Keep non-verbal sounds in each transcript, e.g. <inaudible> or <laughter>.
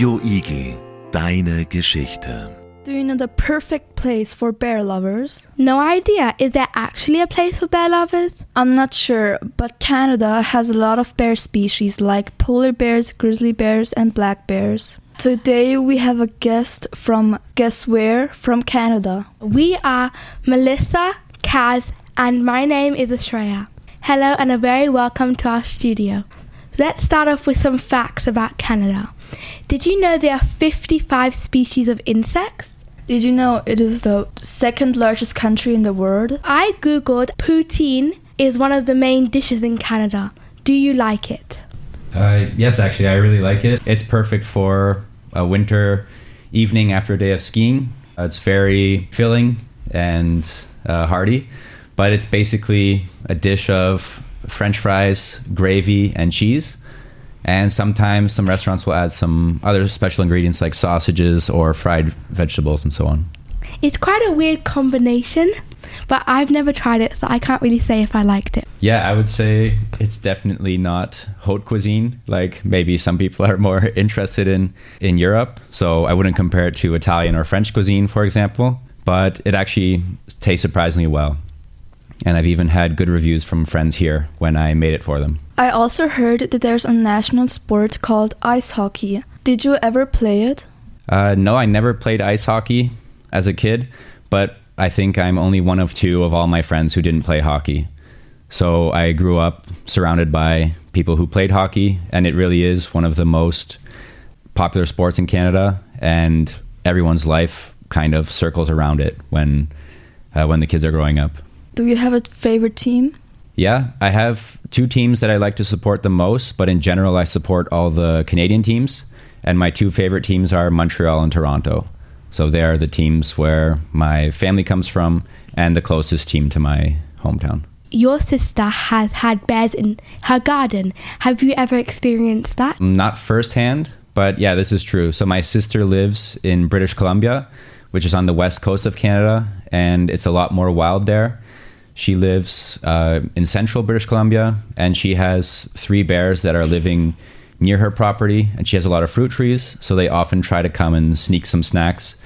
Deine Geschichte. Do you know the perfect place for bear lovers? No idea. Is there actually a place for bear lovers? I'm not sure, but Canada has a lot of bear species like polar bears, grizzly bears, and black bears. Today we have a guest from Guess Where from Canada. We are Melisa, Kaz, and my name is Ashrea. Hello and a very welcome to our studio. Let's start off with some facts about Canada. Did you know there are 55 species of insects? Did you know it is the second largest country in the world? I googled poutine is one of the main dishes in Canada. Do you like it? Uh, yes, actually, I really like it. It's perfect for a winter evening after a day of skiing. Uh, it's very filling and uh, hearty, but it's basically a dish of French fries, gravy, and cheese. And sometimes some restaurants will add some other special ingredients like sausages or fried vegetables and so on. It's quite a weird combination, but I've never tried it, so I can't really say if I liked it. Yeah, I would say it's definitely not haute cuisine like maybe some people are more <laughs> interested in in Europe. So I wouldn't compare it to Italian or French cuisine, for example, but it actually tastes surprisingly well. And I've even had good reviews from friends here when I made it for them. I also heard that there's a national sport called ice hockey. Did you ever play it? Uh, no, I never played ice hockey as a kid, but I think I'm only one of two of all my friends who didn't play hockey. So I grew up surrounded by people who played hockey, and it really is one of the most popular sports in Canada, and everyone's life kind of circles around it when uh, when the kids are growing up. Do you have a favorite team? Yeah, I have two teams that I like to support the most, but in general, I support all the Canadian teams. And my two favorite teams are Montreal and Toronto. So they are the teams where my family comes from and the closest team to my hometown. Your sister has had bears in her garden. Have you ever experienced that? Not firsthand, but yeah, this is true. So my sister lives in British Columbia, which is on the west coast of Canada, and it's a lot more wild there. She lives uh, in central British Columbia, and she has three bears that are living near her property. And she has a lot of fruit trees, so they often try to come and sneak some snacks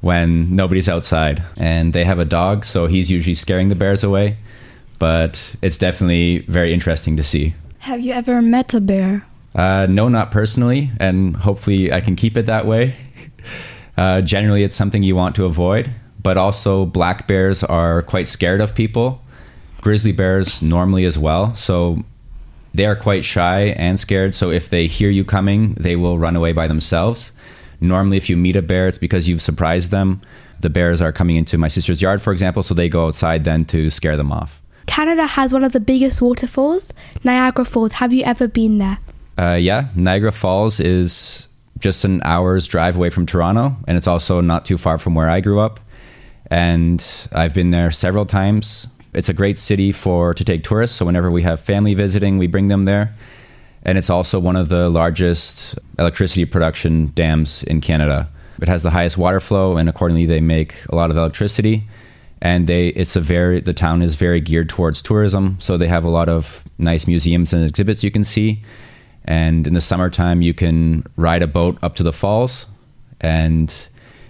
when nobody's outside. And they have a dog, so he's usually scaring the bears away. But it's definitely very interesting to see. Have you ever met a bear? Uh, no, not personally, and hopefully I can keep it that way. <laughs> Uh, generally, it's something you want to avoid, but also black bears are quite scared of people. Grizzly bears normally as well, so they are quite shy and scared. So if they hear you coming, they will run away by themselves. Normally, if you meet a bear, it's because you've surprised them. The bears are coming into my sister's yard, for example, so they go outside then to scare them off. Canada has one of the biggest waterfalls, Niagara Falls. Have you ever been there? Uh, yeah, Niagara Falls is just an hour's drive away from Toronto, and it's also not too far from where I grew up. And I've been there several times. It's a great city for to take tourists. So whenever we have family visiting, we bring them there. And it's also one of the largest electricity production dams in Canada. It has the highest water flow, and accordingly, they make a lot of electricity. And they, it's a very, the town is very geared towards tourism. So they have a lot of nice museums and exhibits you can see. And in the summertime, you can ride a boat up to the falls. And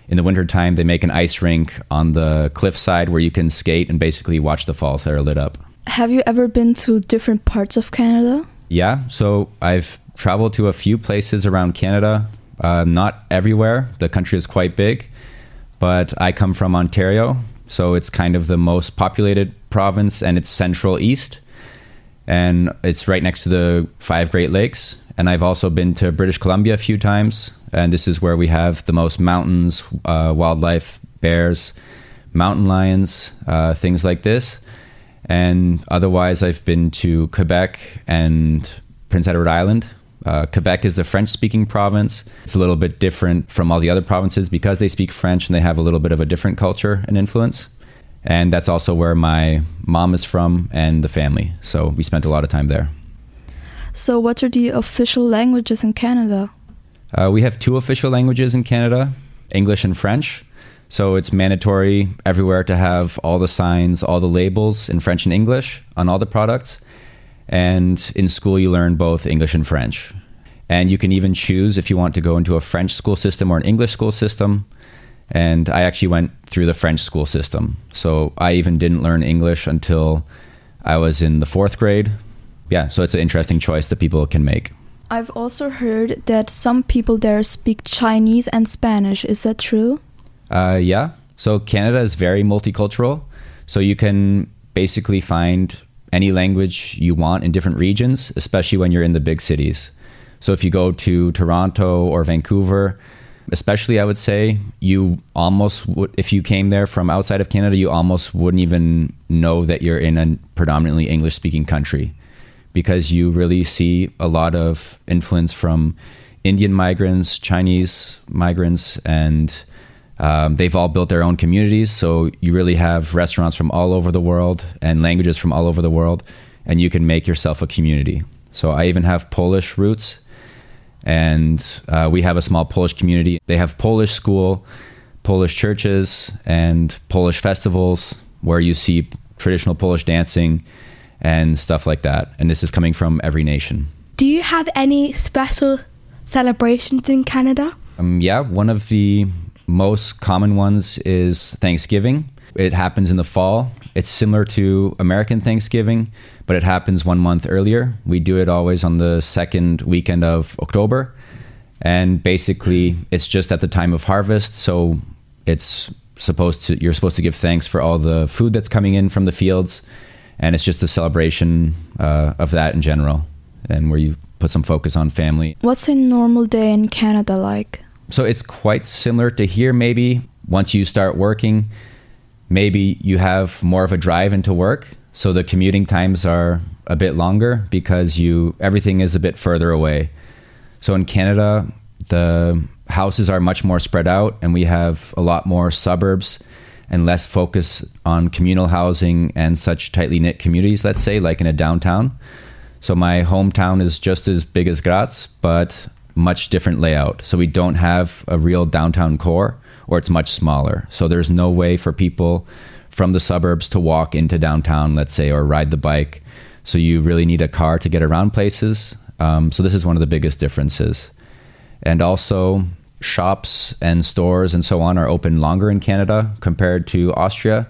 in the wintertime, they make an ice rink on the cliffside where you can skate and basically watch the falls that are lit up. Have you ever been to different parts of Canada? Yeah, so I've traveled to a few places around Canada, uh, not everywhere. The country is quite big, but I come from Ontario, so it's kind of the most populated province and it's central east. And it's right next to the five Great Lakes. And I've also been to British Columbia a few times. And this is where we have the most mountains, uh, wildlife, bears, mountain lions, uh, things like this. And otherwise, I've been to Quebec and Prince Edward Island. Uh, Quebec is the French speaking province. It's a little bit different from all the other provinces because they speak French and they have a little bit of a different culture and influence. And that's also where my mom is from and the family. So we spent a lot of time there. So, what are the official languages in Canada? Uh, we have two official languages in Canada English and French. So it's mandatory everywhere to have all the signs, all the labels in French and English on all the products. And in school, you learn both English and French. And you can even choose if you want to go into a French school system or an English school system. And I actually went through the French school system. So I even didn't learn English until I was in the fourth grade. Yeah, so it's an interesting choice that people can make. I've also heard that some people there speak Chinese and Spanish. Is that true? Uh, yeah. So Canada is very multicultural. So you can basically find any language you want in different regions, especially when you're in the big cities. So if you go to Toronto or Vancouver, especially I would say you almost would if you came there from outside of Canada, you almost wouldn't even know that you're in a predominantly English speaking country because you really see a lot of influence from Indian migrants, Chinese migrants, and um, they've all built their own communities. So you really have restaurants from all over the world and languages from all over the world, and you can make yourself a community. So I even have Polish roots, and uh, we have a small Polish community. They have Polish school, Polish churches, and Polish festivals where you see traditional Polish dancing and stuff like that. And this is coming from every nation. Do you have any special celebrations in Canada? Um, yeah, one of the most common ones is Thanksgiving. It happens in the fall. It's similar to American Thanksgiving, but it happens one month earlier. We do it always on the second weekend of October. And basically, it's just at the time of harvest. So it's supposed to, you're supposed to give thanks for all the food that's coming in from the fields and it's just a celebration uh, of that in general, and where you put some focus on family. What's a normal day in Canada like? So it's quite similar to here. Maybe once you start working, maybe you have more of a drive into work, so the commuting times are a bit longer because you everything is a bit further away. So in Canada, the houses are much more spread out, and we have a lot more suburbs and less focus on communal housing and such tightly knit communities, let's say, like in a downtown. So my hometown is just as big as Graz, but much different layout. So we don't have a real downtown core, or it's much smaller. So there's no way for people from the suburbs to walk into downtown, let's say, or ride the bike. So you really need a car to get around places. Um, so this is one of the biggest differences. And also, shops and stores and so on are open longer in Canada compared to Austria.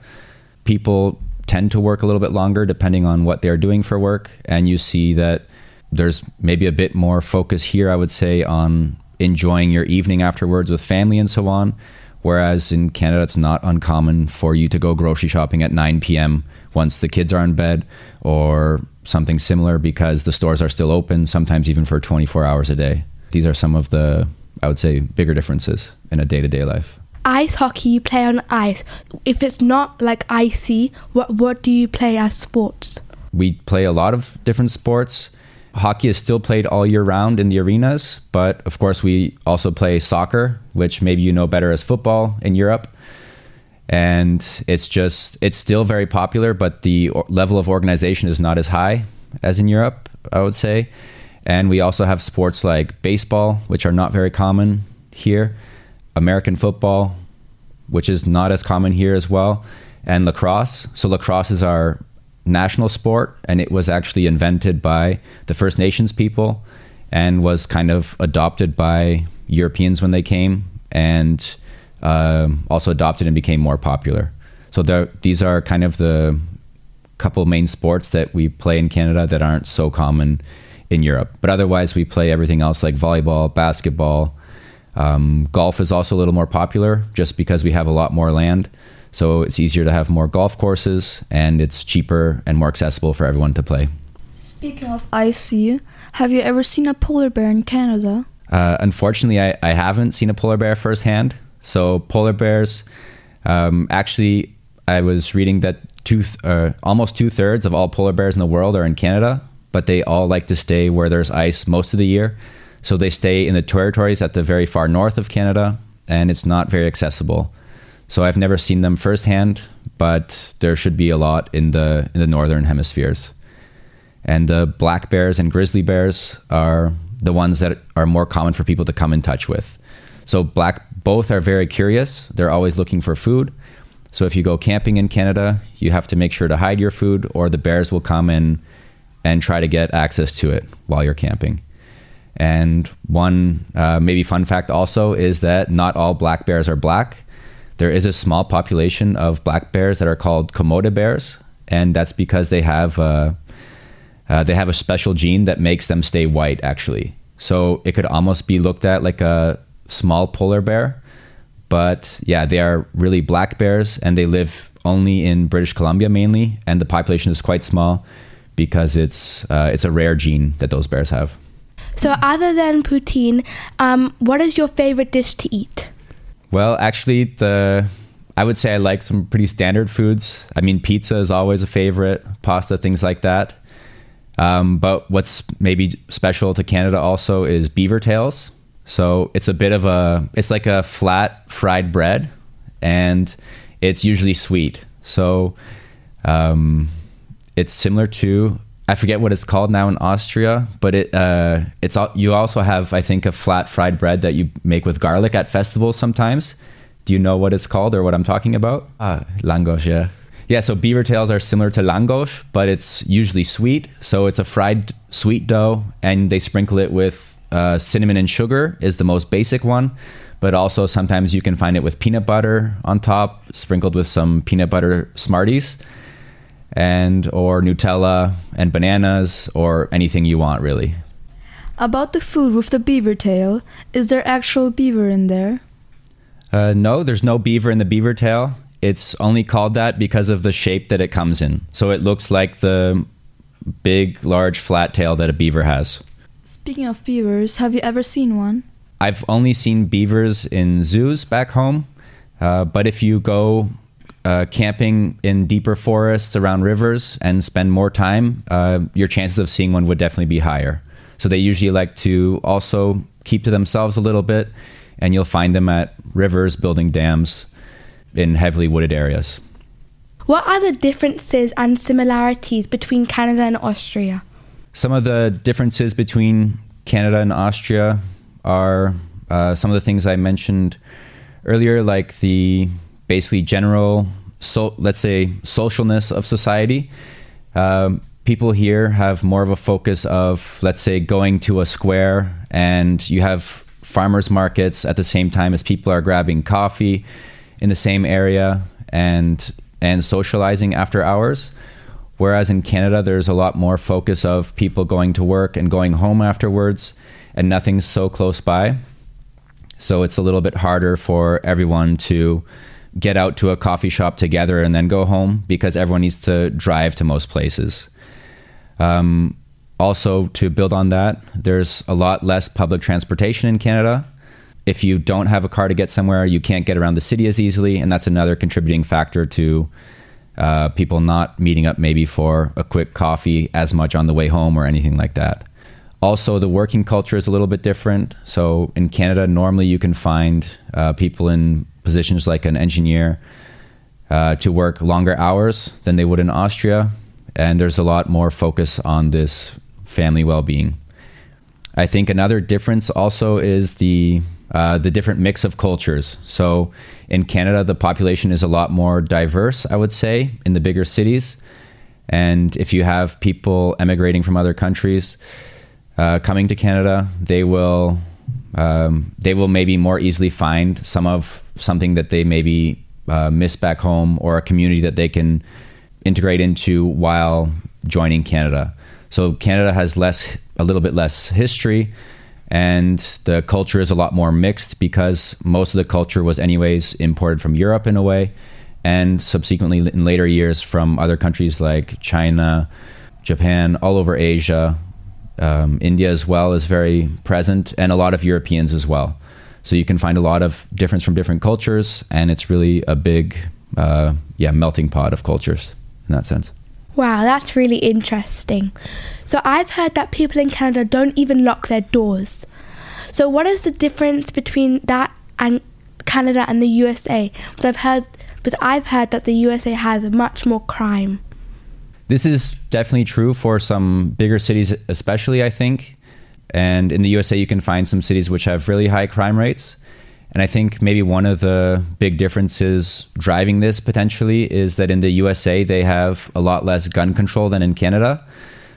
People tend to work a little bit longer depending on what they're doing for work. And you see that there's maybe a bit more focus here, I would say, on enjoying your evening afterwards with family and so on. Whereas in Canada, it's not uncommon for you to go grocery shopping at 9 p.m. once the kids are in bed or something similar because the stores are still open, sometimes even for 24 hours a day. These are some of the I would say, bigger differences in a day to day life. Ice hockey, you play on ice. If it's not like icy, what, what do you play as sports? We play a lot of different sports. Hockey is still played all year round in the arenas, but of course, we also play soccer, which maybe you know better as football in Europe. And it's just, it's still very popular, but the level of organization is not as high as in Europe, I would say. And we also have sports like baseball, which are not very common here, American football, which is not as common here as well, and lacrosse. So, lacrosse is our national sport, and it was actually invented by the First Nations people and was kind of adopted by Europeans when they came and uh, also adopted and became more popular. So, there, these are kind of the couple main sports that we play in Canada that aren't so common in Europe. But otherwise, we play everything else like volleyball, basketball. Um, golf is also a little more popular just because we have a lot more land. So it's easier to have more golf courses and it's cheaper and more accessible for everyone to play. Speaking of icy, have you ever seen a polar bear in Canada? Uh, unfortunately, I, I haven't seen a polar bear firsthand. So, polar bears, um, actually, I was reading that two, uh, almost two thirds of all polar bears in the world are in Canada but they all like to stay where there's ice most of the year. So they stay in the territories at the very far north of Canada, and it's not very accessible. So I've never seen them firsthand, but there should be a lot in the in the northern hemispheres. And the black bears and grizzly bears are the ones that are more common for people to come in touch with. So black both are very curious. They're always looking for food. So if you go camping in Canada, you have to make sure to hide your food or the bears will come and and try to get access to it while you're camping. And one uh, maybe fun fact also is that not all black bears are black. There is a small population of black bears that are called Kermode bears, and that's because they have a, uh, they have a special gene that makes them stay white. Actually, so it could almost be looked at like a small polar bear, but yeah, they are really black bears, and they live only in British Columbia mainly, and the population is quite small because it's uh, it's a rare gene that those bears have. So, other than poutine, um, what is your favorite dish to eat? Well, actually, the I would say I like some pretty standard foods. I mean, pizza is always a favorite, pasta, things like that. Um, but what's maybe special to Canada also is beaver tails. So it's a bit of a, it's like a flat fried bread, and it's usually sweet. So um, it's similar to I forget what it's called now in Austria, but it uh, it's you also have I think a flat fried bread that you make with garlic at festivals sometimes. Do you know what it's called or what I'm talking about? Ah, langos, yeah. Yeah, so beaver tails are similar to langos, but it's usually sweet. So it's a fried sweet dough, and they sprinkle it with uh, cinnamon and sugar is the most basic one. But also sometimes you can find it with peanut butter on top, sprinkled with some peanut butter Smarties and or Nutella and bananas or anything you want really. About the food with the beaver tail, is there actual beaver in there? Uh, no, there's no beaver in the beaver tail. It's only called that because of the shape that it comes in. So it looks like the big, large, flat tail that a beaver has. Speaking of beavers, have you ever seen one? I've only seen beavers in zoos back home, uh, but if you go uh, camping in deeper forests around rivers and spend more time, uh, your chances of seeing one would definitely be higher. So they usually like to also keep to themselves a little bit, and you'll find them at rivers building dams in heavily wooded areas. What are the differences and similarities between Canada and Austria? Some of the differences between Canada and Austria are uh, some of the things I mentioned earlier, like the basically general, so let's say, socialness of society. Um, people here have more of a focus of, let's say, going to a square and you have farmers markets at the same time as people are grabbing coffee in the same area and and socializing after hours. Whereas in Canada, there's a lot more focus of people going to work and going home afterwards, and nothing's so close by. So it's a little bit harder for everyone to get out to a coffee shop together and then go home because everyone needs to drive to most places. Um, also, to build on that, there's a lot less public transportation in Canada. If you don't have a car to get somewhere, you can't get around the city as easily, and that's another contributing factor to uh, people not meeting up maybe for a quick coffee as much on the way home or anything like that. Also, the working culture is a little bit different. So, in Canada, normally you can find uh, people in positions like an engineer uh, to work longer hours than they would in Austria. And there's a lot more focus on this family well being. I think another difference also is the uh, the different mix of cultures. So in Canada, the population is a lot more diverse, I would say, in the bigger cities. And if you have people emigrating from other countries uh, coming to Canada, they will um, they will maybe more easily find some of something that they maybe uh, miss back home or a community that they can integrate into while joining Canada. So Canada has less, a little bit less history, and the culture is a lot more mixed because most of the culture was anyways imported from Europe in a way, and subsequently in later years from other countries like China, Japan, all over Asia, um, India as well is very present, and a lot of Europeans as well. So you can find a lot of difference from different cultures, and it's really a big, uh, yeah, melting pot of cultures in that sense. Wow, that's really interesting. So I've heard that people in Canada don't even lock their doors. So what is the difference between that and Canada and the USA? Because I've heard, but I've heard that the USA has much more crime. This is definitely true for some bigger cities, especially, I think. And in the USA, you can find some cities which have really high crime rates. And I think maybe one of the big differences driving this potentially is that in the USA, they have a lot less gun control than in Canada.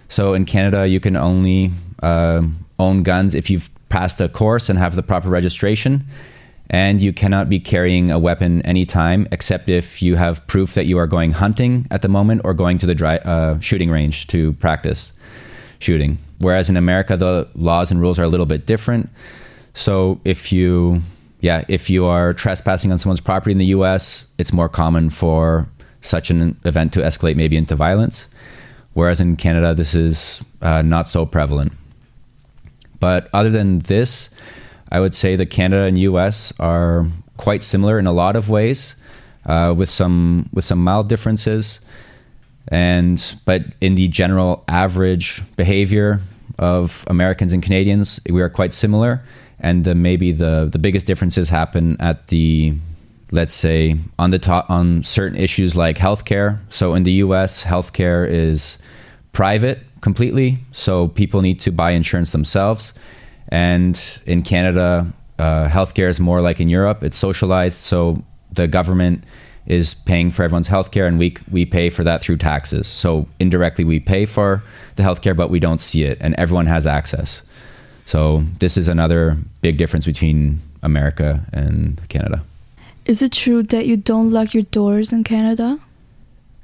So in Canada, you can only uh, own guns if you've passed a course and have the proper registration. And you cannot be carrying a weapon anytime except if you have proof that you are going hunting at the moment or going to the dry, uh, shooting range to practice shooting. Whereas in America, the laws and rules are a little bit different. So if you, yeah, if you are trespassing on someone's property in the U.S., it's more common for such an event to escalate maybe into violence. Whereas in Canada, this is uh, not so prevalent. But other than this, I would say that Canada and US are quite similar in a lot of ways, uh, with some with some mild differences. And but in the general average behavior of Americans and Canadians, we are quite similar. And the, maybe the the biggest differences happen at the let's say on the top on certain issues like healthcare. So in the US, healthcare is private completely, so people need to buy insurance themselves. And in Canada, uh, healthcare is more like in Europe; it's socialized, so the government is paying for everyone's healthcare, and we we pay for that through taxes. So indirectly, we pay for the healthcare, but we don't see it, and everyone has access. So this is another big difference between America and Canada. Is it true that you don't lock your doors in Canada?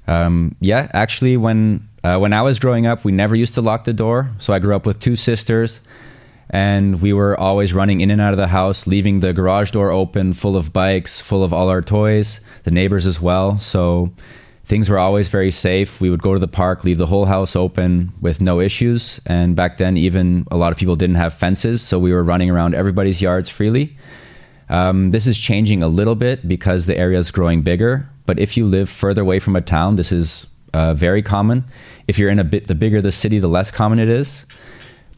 Um, yeah, actually, when uh, when I was growing up, we never used to lock the door. So I grew up with two sisters, and we were always running in and out of the house, leaving the garage door open, full of bikes, full of all our toys, the neighbors as well. So things were always very safe. We would go to the park, leave the whole house open with no issues. And back then, even a lot of people didn't have fences, so we were running around everybody's yards freely. Um, this is changing a little bit because the area is growing bigger. But if you live further away from a town, this is uh, very common. If you're in a bit, the bigger the city, the less common it is.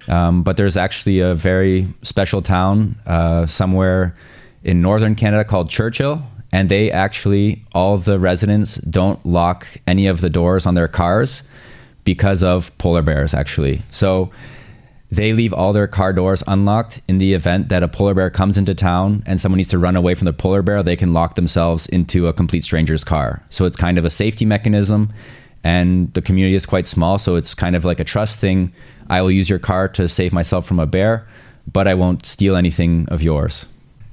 Um, but there's actually a very special town uh, somewhere in northern Canada called Churchill, and they actually all the residents don't lock any of the doors on their cars because of polar bears. Actually, so they leave all their car doors unlocked in the event that a polar bear comes into town and someone needs to run away from the polar bear they can lock themselves into a complete stranger's car so it's kind of a safety mechanism and the community is quite small so it's kind of like a trust thing i will use your car to save myself from a bear but i won't steal anything of yours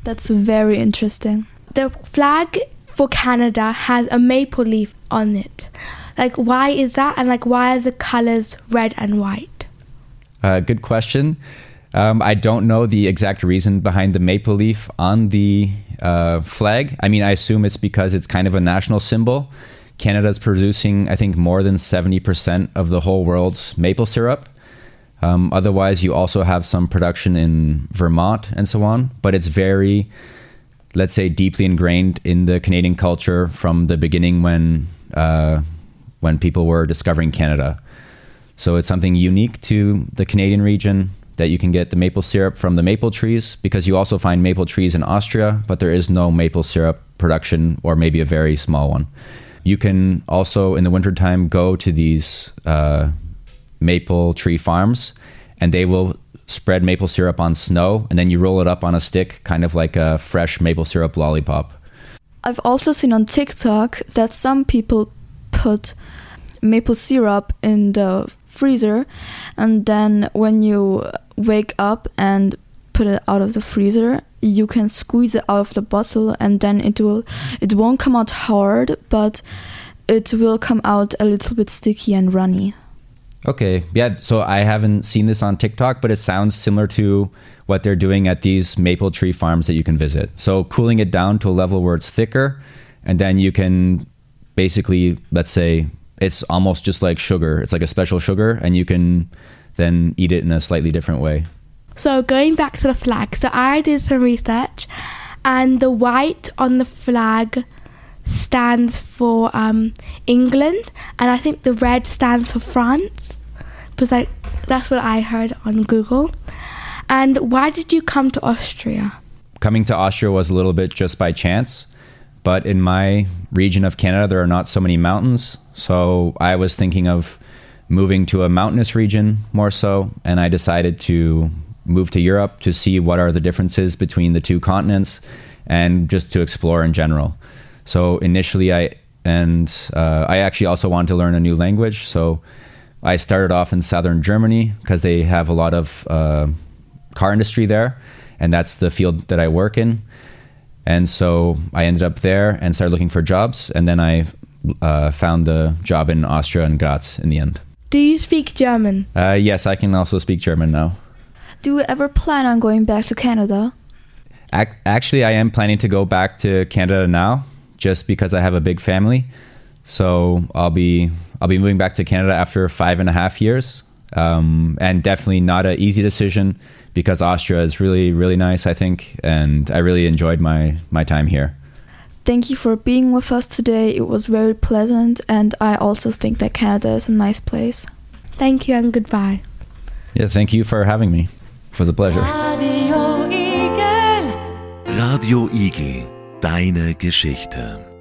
That's very interesting. The flag for Canada has a maple leaf on it. Like, why is that? And like, why are the colors red and white? Uh, good question. Um, I don't know the exact reason behind the maple leaf on the uh, flag. I mean, I assume it's because it's kind of a national symbol. Canada's producing, I think, more than 70% of the whole world's maple syrup. Um, otherwise, you also have some production in Vermont and so on, but it's very, let's say, deeply ingrained in the Canadian culture from the beginning when uh, when people were discovering Canada. So it's something unique to the Canadian region that you can get the maple syrup from the maple trees because you also find maple trees in Austria, but there is no maple syrup production or maybe a very small one. You can also in the wintertime go to these uh, maple tree farms and they will spread maple syrup on snow and then you roll it up on a stick, kind of like a fresh maple syrup lollipop. I've also seen on TikTok that some people put maple syrup in the freezer and then when you wake up and put it out of the freezer you can squeeze it out of the bottle and then it will it won't come out hard but it will come out a little bit sticky and runny Okay. Yeah. So I haven't seen this on TikTok, but it sounds similar to what they're doing at these maple tree farms that you can visit. So cooling it down to a level where it's thicker, and then you can basically, let's say, it's almost just like sugar. It's like a special sugar, and you can then eat it in a slightly different way. So going back to the flag, so I did some research, and the white on the flag stands for um, England, and I think the red stands for France. because like that's what I heard on Google. And why did you come to Austria? Coming to Austria was a little bit just by chance, but in my region of Canada, there are not so many mountains. So I was thinking of moving to a mountainous region more so, and I decided to move to Europe to see what are the differences between the two continents and just to explore in general. So initially, I and uh, I actually also wanted to learn a new language. So I started off in southern Germany because they have a lot of uh, car industry there, and that's the field that I work in. And so I ended up there and started looking for jobs, and then I uh, found the job in Austria and Graz in the end. Do you speak German? Uh, yes, I can also speak German now. Do you ever plan on going back to Canada? Ac- Actually, I am planning to go back to Canada now, just because I have a big family. So I'll be I'll be moving back to Canada after five and a half years, um, and definitely not an easy decision because Austria is really really nice, I think, and I really enjoyed my my time here. Thank you for being with us today. It was very pleasant, and I also think that Canada is a nice place. Thank you and goodbye. Yeah, thank you for having me. It was a pleasure. Radio Igel, deine Geschichte.